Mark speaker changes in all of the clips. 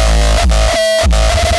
Speaker 1: Bye.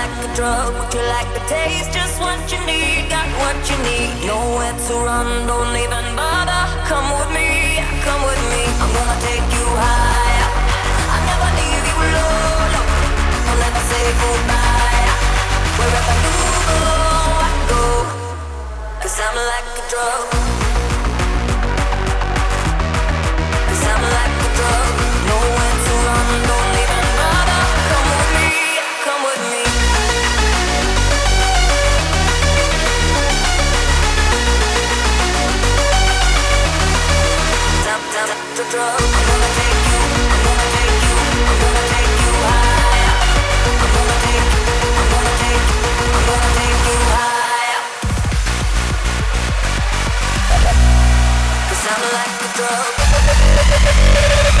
Speaker 1: like a drug, would you like the taste, just what you need, got what you need. Nowhere to run, don't even bother. Come with me, come with me.
Speaker 2: I'm gonna take you higher. I'll never leave you alone. I'll never say goodbye. Wherever you
Speaker 3: go, I go. Cause I'm like a drug.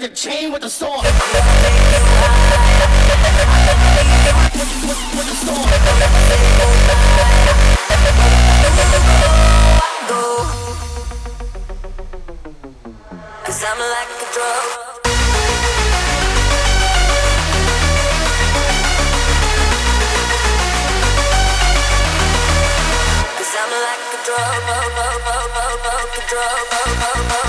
Speaker 3: like a chain with a sword. Cause I'm like a drug Cause I'm like a drug, drug.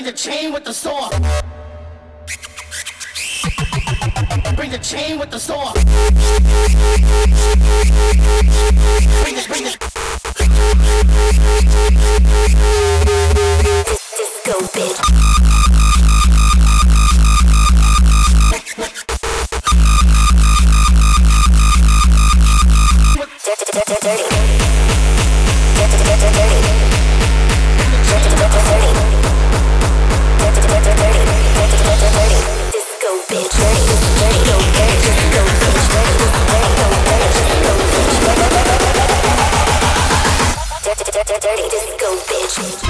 Speaker 3: Bring the chain with the saw. Bring the chain with the saw. Bring it, bring it.
Speaker 4: Disco bitch. Dirty, dirty, dirty. dirty disco bitch.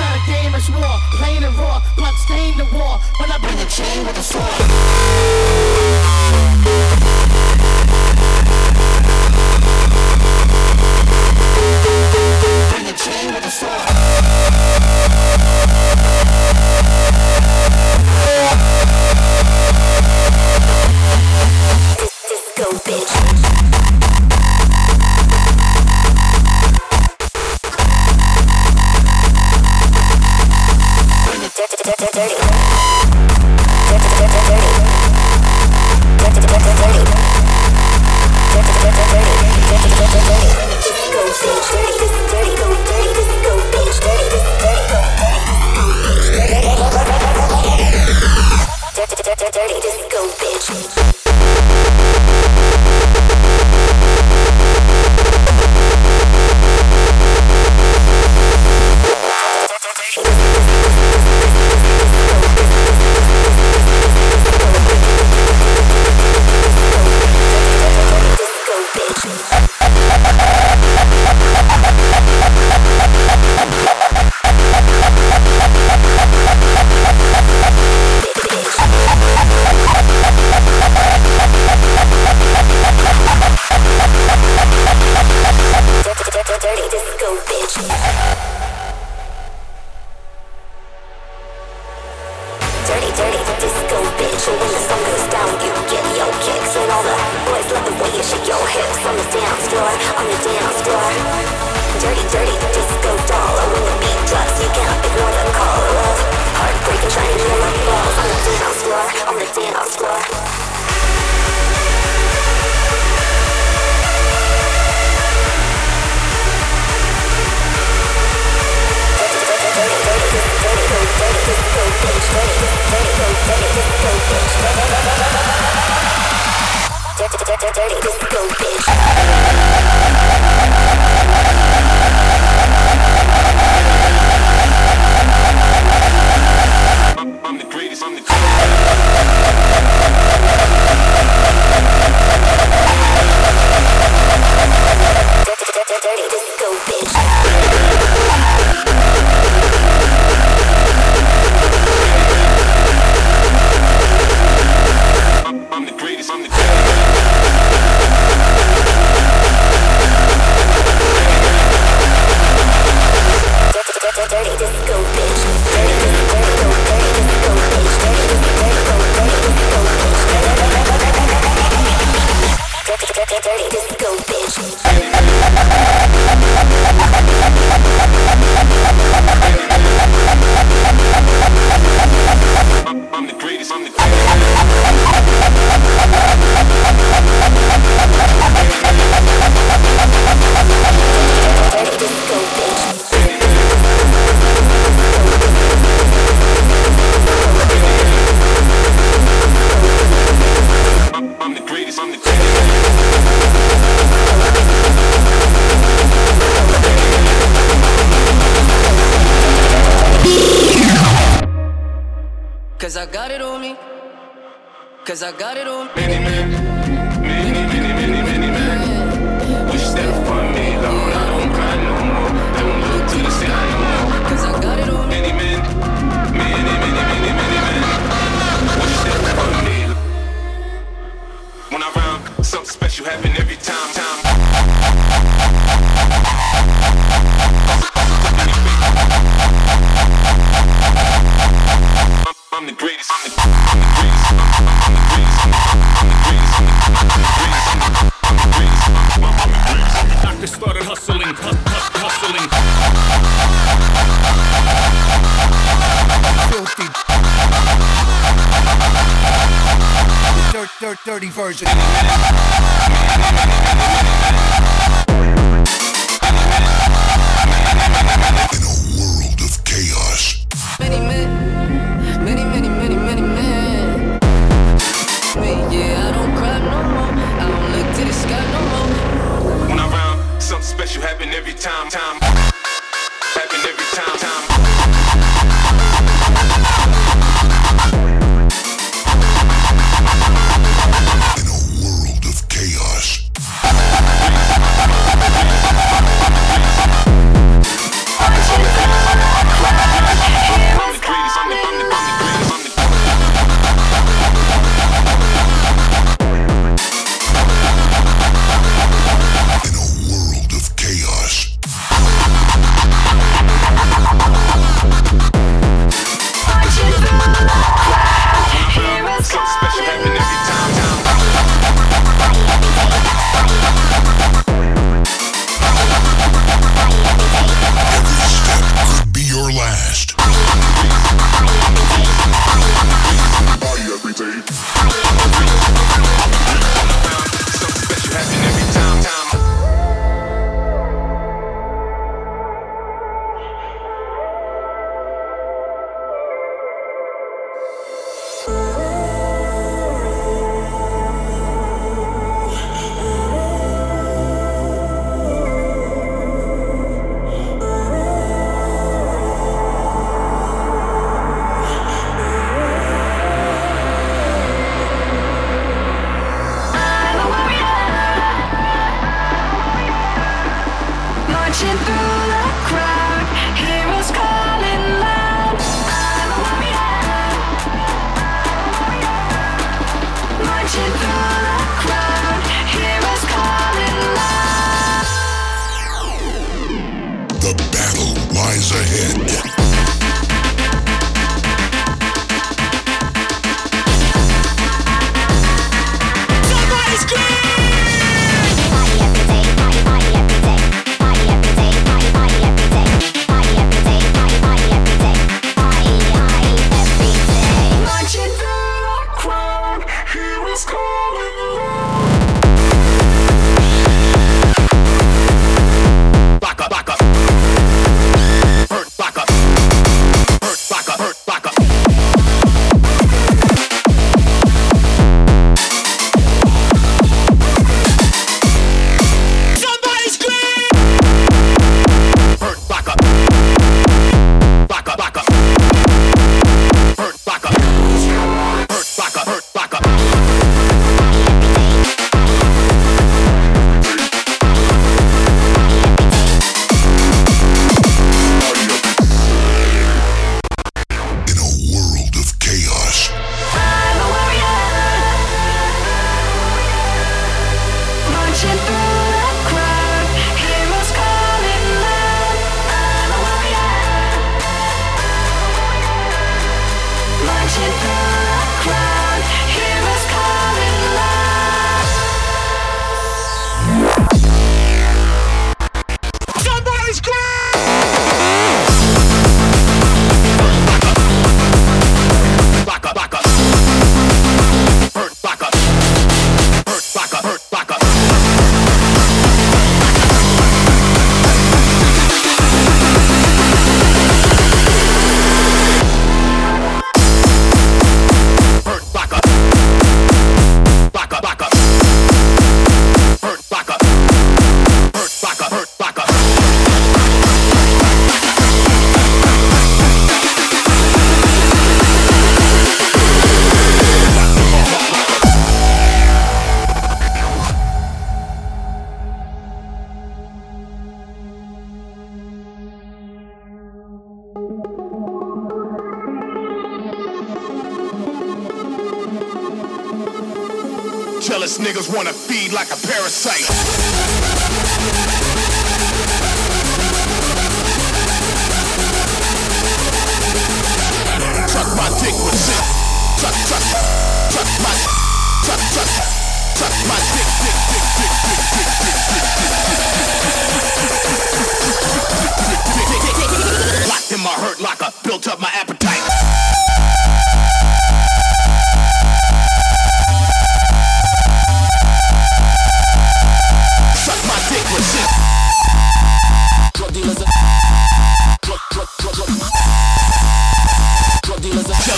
Speaker 5: Cause I got it on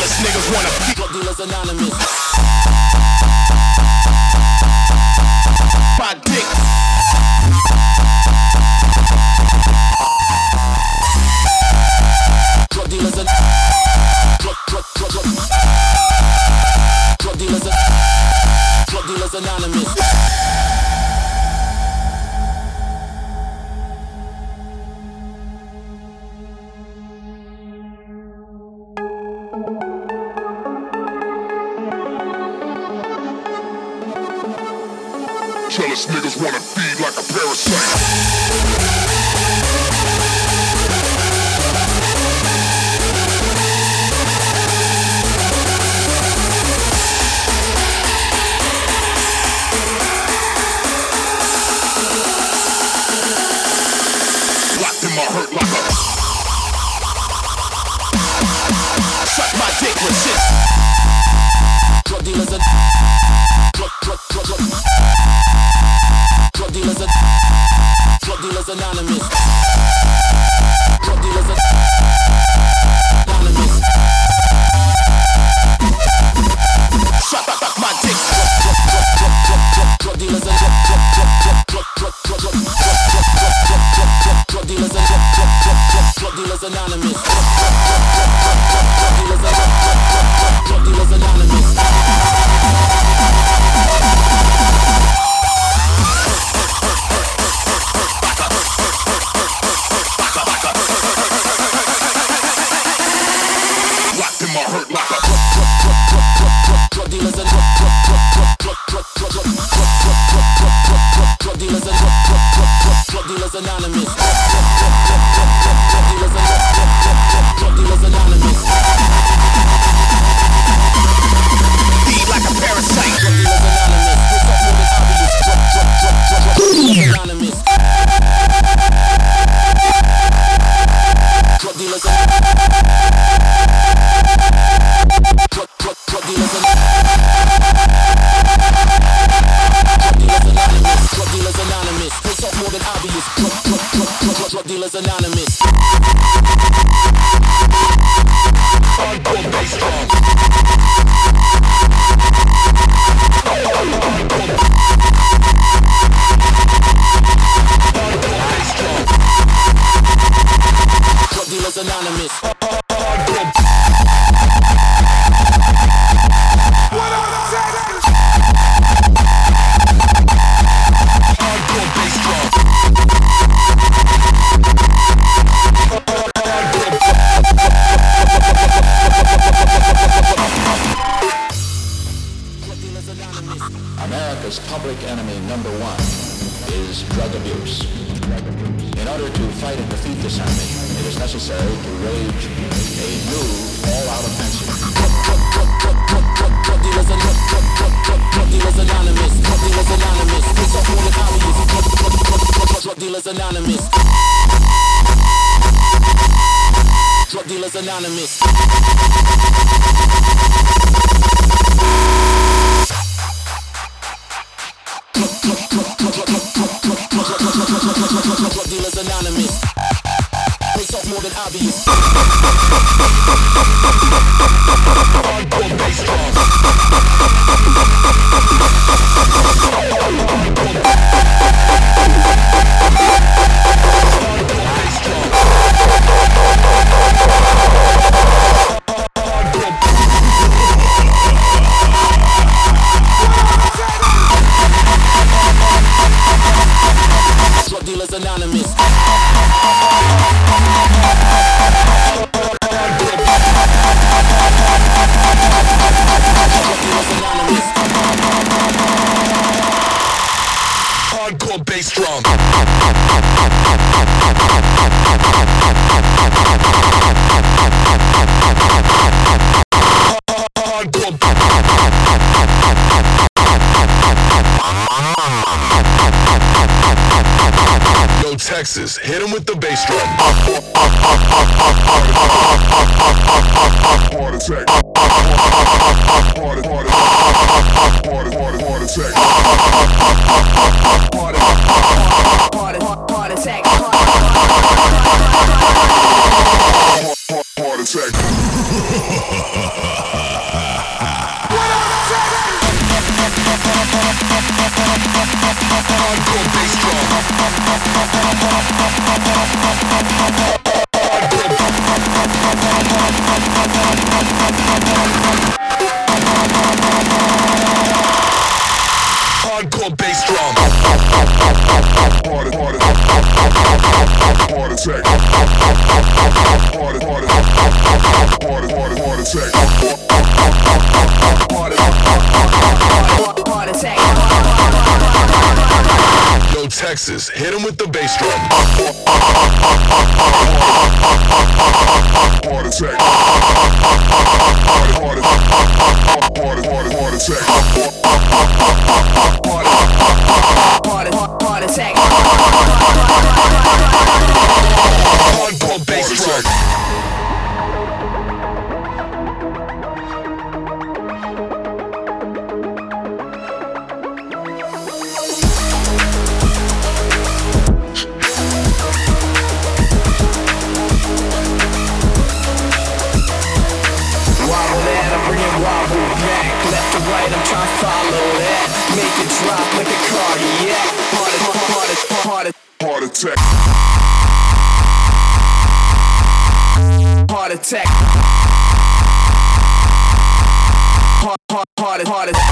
Speaker 6: jealous niggas wanna be drug dealers anonymous. With
Speaker 7: the bass drum. Hit him with the bass drum.
Speaker 1: It drop like a cardiac. Heart, heart, heart, heart,
Speaker 2: Heart attack.
Speaker 1: heart attack. Heart, heart, heart, heart, heart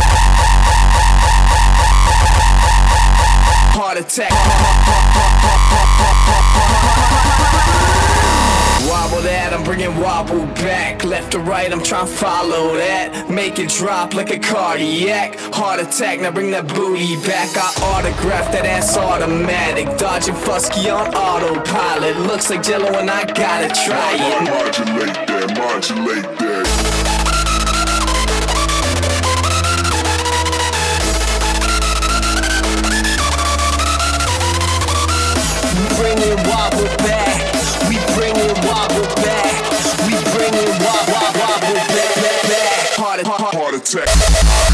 Speaker 1: I'm bringing wobble back. Left to right, I'm trying to follow that. Make it drop like a cardiac. Heart attack, now bring that booty back. I autograph that ass automatic. Dodging Fusky on autopilot. Looks like jello and I gotta try it.
Speaker 2: Modulate that, modulate that.
Speaker 1: Heart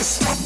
Speaker 1: Notice.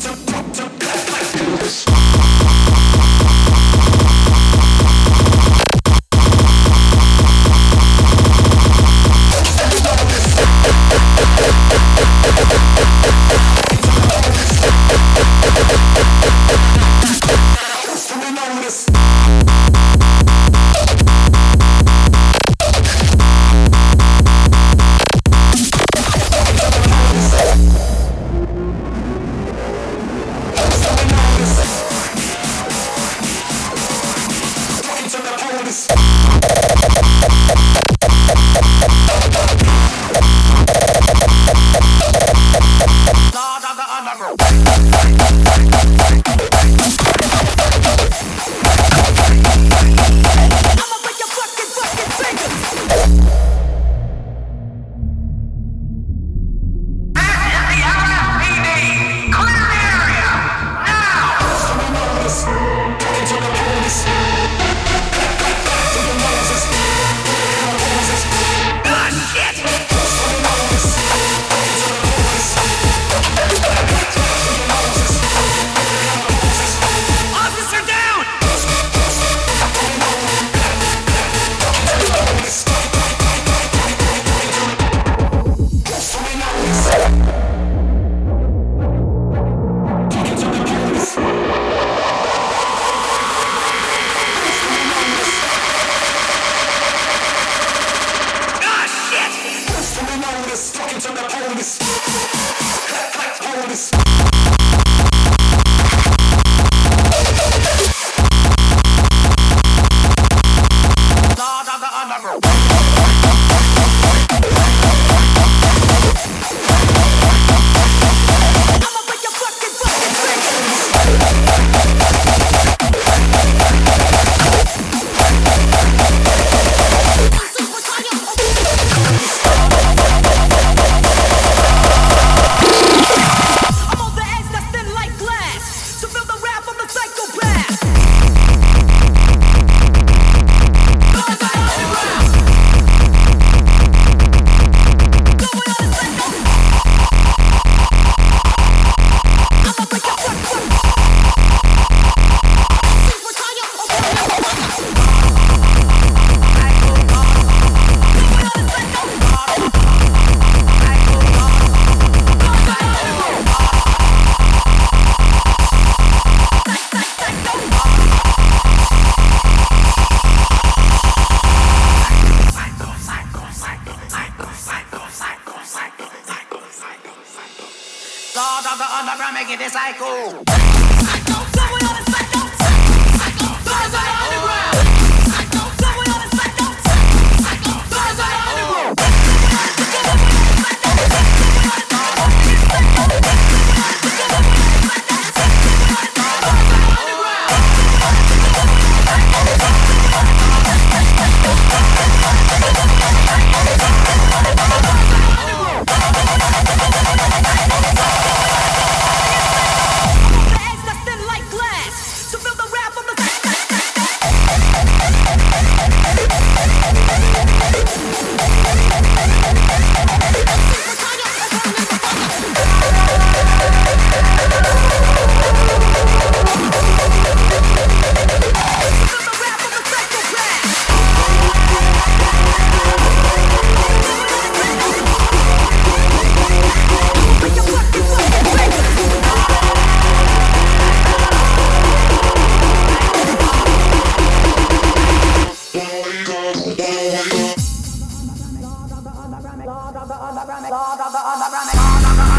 Speaker 8: underground,
Speaker 6: God of the
Speaker 8: underground,
Speaker 6: God of the underground,
Speaker 9: God of the underground.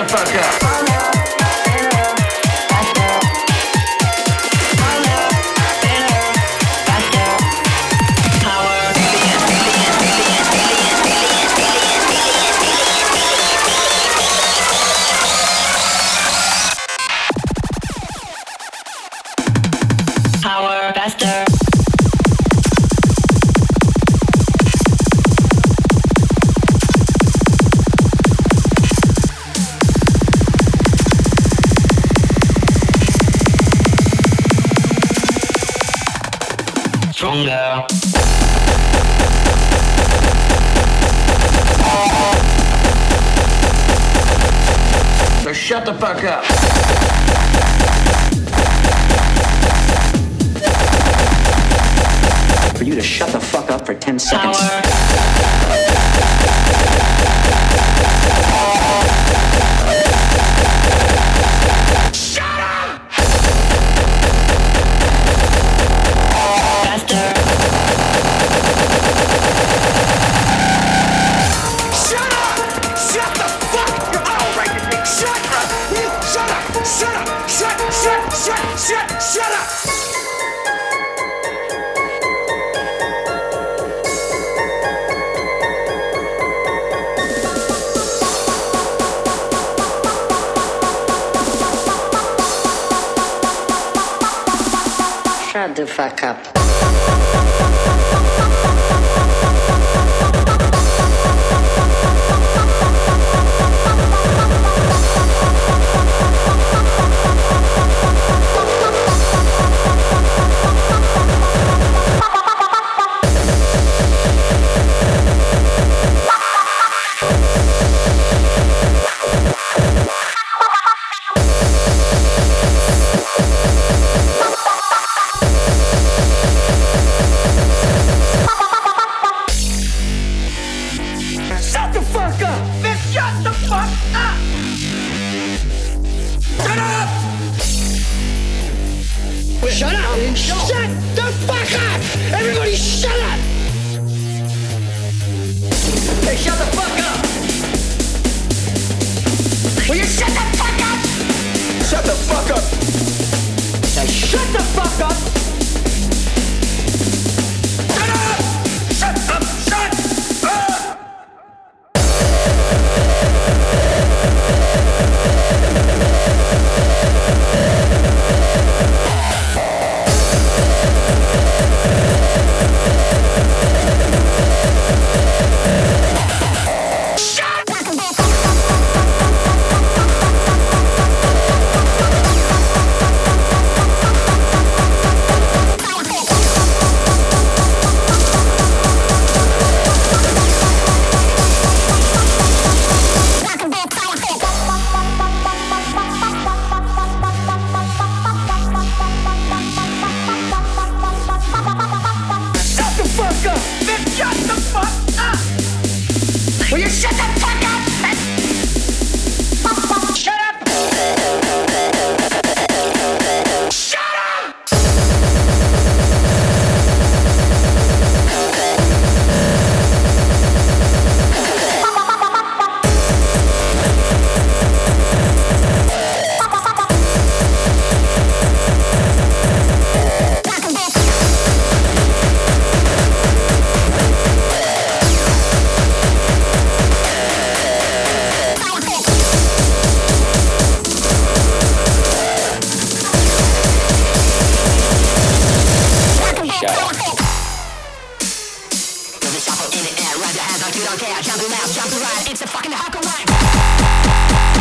Speaker 9: The fuck up. For 10 seconds.
Speaker 8: Power.
Speaker 10: in the air, rise your
Speaker 11: hands up. you
Speaker 12: don't care, jump around, jump right, it's a fucking hawk ride.